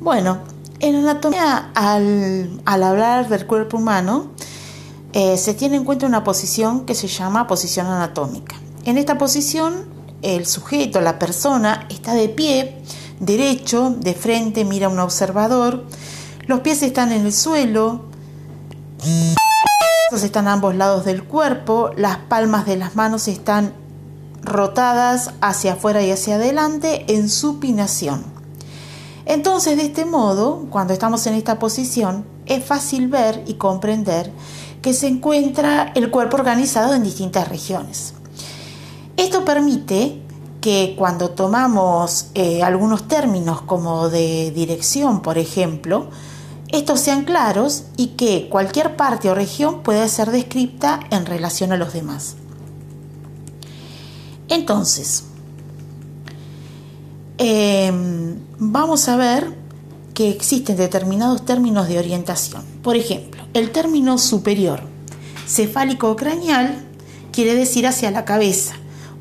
Bueno, en anatomía, al, hablar del cuerpo humano, eh, se tiene en cuenta una posición que se llama posición anatómica. En esta posición, el sujeto, la persona, está de pie, derecho, de frente, mira a un observador, los pies están en el suelo, están a ambos lados del cuerpo, las palmas de las manos están rotadas hacia afuera y hacia adelante en supinación. Entonces, de este modo, cuando estamos en esta posición, es fácil ver y comprender que se encuentra el cuerpo organizado en distintas regiones. Esto permite que cuando tomamos eh, algunos términos como de dirección, por ejemplo, estos sean claros y que cualquier parte o región pueda ser descrita en relación a los demás. Entonces, em, vamos a ver que existen determinados términos de orientación. Por ejemplo, el término superior, cefálico craneal, quiere decir hacia la cabeza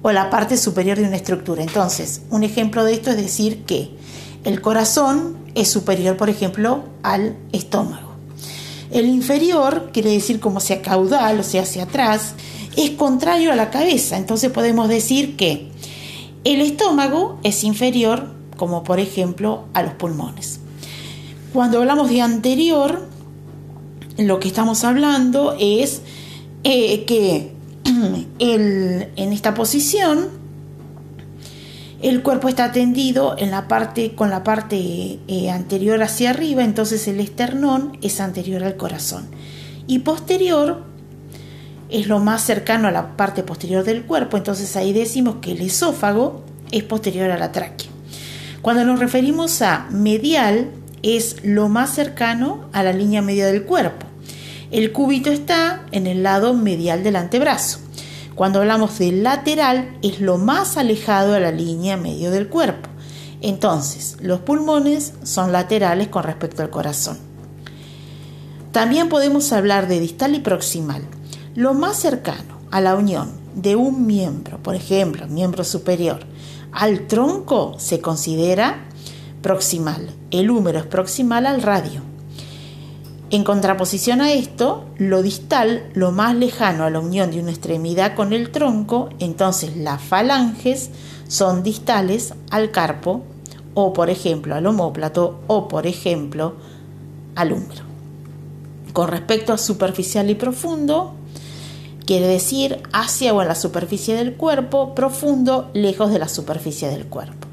o la parte superior de una estructura. Entonces, un ejemplo de esto es decir que el corazón es superior, por ejemplo, al estómago. El inferior quiere decir como sea caudal, o sea, hacia atrás, es contrario a la cabeza. Entonces podemos decir que el estómago es inferior, como por ejemplo, a los pulmones. Cuando hablamos de anterior, lo que estamos hablando es eh, que en esta posición el cuerpo está tendido en la parte, con la parte eh, anterior hacia arriba, entonces el esternón es anterior al corazón. Y posterior es lo más cercano a la parte posterior del cuerpo, entonces ahí decimos que el esófago es posterior a la tráquea. Cuando nos referimos a medial, es lo más cercano a la línea media del cuerpo. El cúbito está en el lado medial del antebrazo. Cuando hablamos de lateral, es lo más alejado a la línea medio del cuerpo. Entonces, los pulmones son laterales con respecto al corazón. También podemos hablar de distal y proximal. Lo más cercano a la unión de un miembro, por ejemplo, miembro superior, al tronco se considera proximal. El húmero es proximal al radio. En contraposición a esto, lo distal, lo más lejano a la unión de una extremidad con el tronco, entonces las falanges son distales al carpo o por ejemplo al homóplato o por ejemplo al húmero. Con respecto a superficial y profundo, Quiere decir hacia o en la superficie del cuerpo, profundo, lejos de la superficie del cuerpo.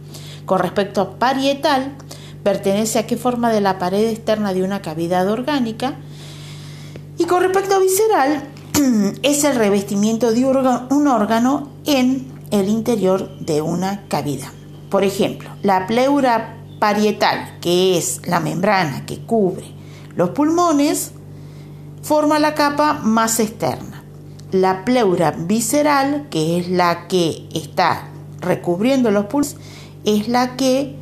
Con respecto a parietal, pertenece a qué forma de la pared externa de una cavidad orgánica. Y con respecto a visceral, es el revestimiento de un órgano en el interior de una cavidad. Por ejemplo, la pleura parietal, que es la membrana que cubre los pulmones, forma la capa más externa la pleura visceral, que es la que está recubriendo los pulmones, es la que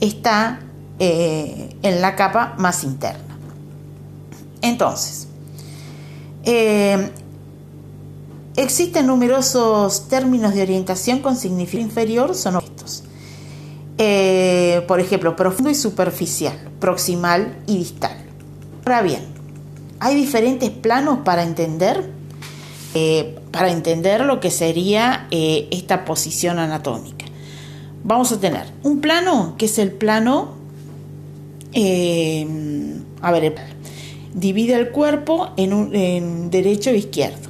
está eh, en la capa más interna. Entonces, eh, existen numerosos términos de orientación con significado inferior, son estos. Eh, por ejemplo, profundo y superficial, proximal y distal. Ahora bien, hay diferentes planos para entender eh, para entender lo que sería eh, esta posición anatómica. Vamos a tener un plano que es el plano, eh, a ver, divide el cuerpo en, un, derecho e izquierdo.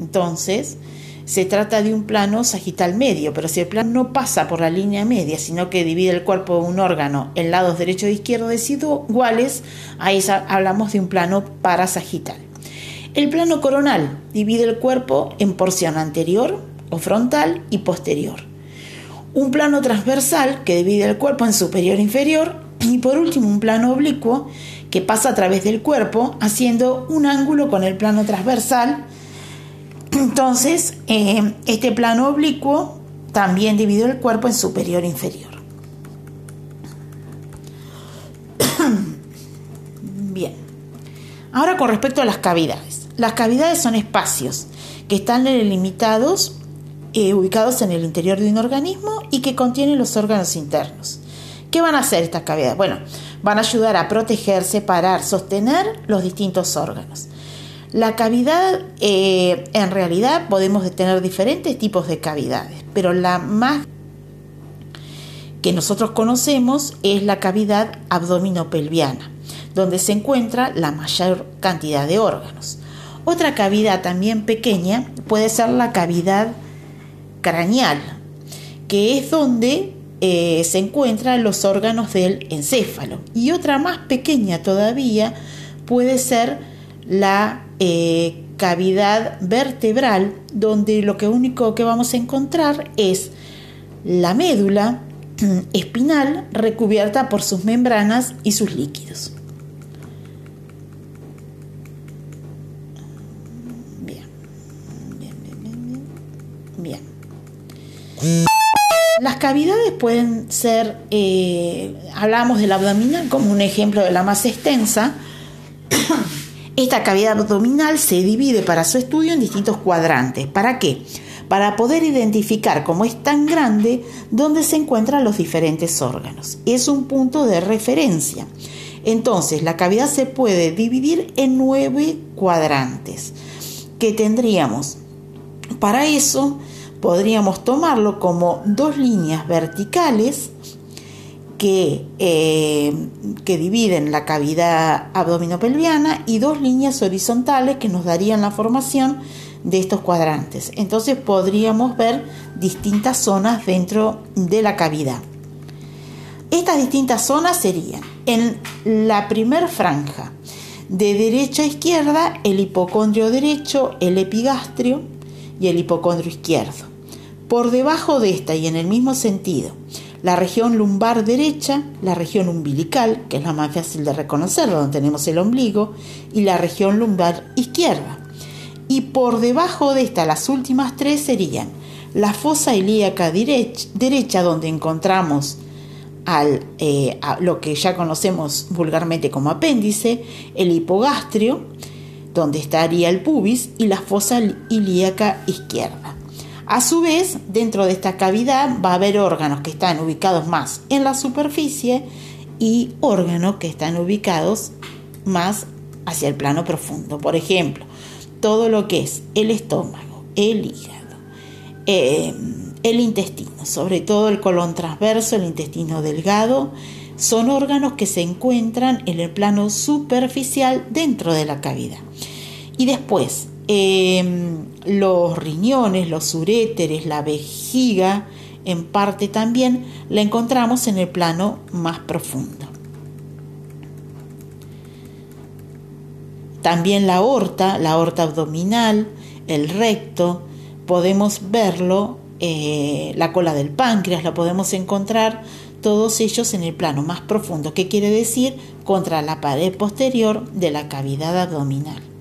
Entonces, se trata de un plano sagital medio, pero si el plano no pasa por la línea media, sino que divide el cuerpo de un órgano en lados derecho e izquierdo desiguales, ahí hablamos de un plano parasagital. El plano coronal divide el cuerpo en porción anterior o frontal y posterior. Un plano transversal que divide el cuerpo en superior e inferior. Y por último un plano oblicuo que pasa a través del cuerpo haciendo un ángulo con el plano transversal. Entonces, eh, este plano oblicuo también divide el cuerpo en superior e inferior. Bien. Ahora con respecto a las cavidades. Las cavidades son espacios que están delimitados, eh, ubicados en el interior de un organismo y que contienen los órganos internos, ¿Qué van a hacer estas cavidades? Bueno, van a ayudar a proteger, separar, sostener los distintos órganos. La cavidad, eh, en realidad podemos tener diferentes tipos de cavidades, pero la más que nosotros conocemos es la cavidad abdominopelviana, donde se encuentra la mayor cantidad de órganos. Otra cavidad también pequeña puede ser la cavidad craneal, que es donde eh, se encuentran los órganos del encéfalo. Y otra más pequeña todavía puede ser la eh, cavidad vertebral, donde lo único que vamos a encontrar es la médula espinal recubierta por sus membranas y sus líquidos. Cavidades pueden ser, eh, hablamos del abdominal como un ejemplo de la más extensa. Esta cavidad abdominal se divide para su estudio en distintos cuadrantes. ¿Para qué? Para poder identificar cómo es tan grande dónde se encuentran los diferentes órganos. Es un punto de referencia. Entonces, la cavidad se puede dividir en nueve cuadrantes que tendríamos. Para eso, podríamos tomarlo como dos líneas verticales que, eh, que, dividen la cavidad abdominopelviana y dos líneas horizontales que nos darían la formación de estos cuadrantes. Entonces podríamos ver distintas zonas dentro de la cavidad. Estas distintas zonas serían en la primer franja, de derecha a izquierda, el hipocondrio derecho, el epigastrio y el hipocondrio izquierdo. Por debajo de esta y en el mismo sentido, la región lumbar derecha, la región umbilical, que es la más fácil de reconocer, donde tenemos el ombligo, y la región lumbar izquierda. Y por debajo de esta, las últimas tres serían la fosa ilíaca derecha, donde encontramos al, eh, lo que ya conocemos vulgarmente como apéndice, el hipogastrio, donde estaría el pubis, y la fosa ilíaca izquierda. A su vez, dentro de esta cavidad va a haber órganos que están ubicados más en la superficie y órganos que están ubicados más hacia el plano profundo. Por ejemplo, todo lo que es el estómago, el hígado, eh, el intestino, sobre todo el colon transverso, el intestino delgado, son órganos que se encuentran en el plano superficial dentro de la cavidad. Y después, Em, los riñones, los uréteres, la vejiga, en parte también la encontramos en el plano más profundo. También la aorta, la aorta abdominal, el recto, podemos verlo, eh, la cola del páncreas, la podemos encontrar todos ellos en el plano más profundo, que quiere decir contra la pared posterior de la cavidad abdominal.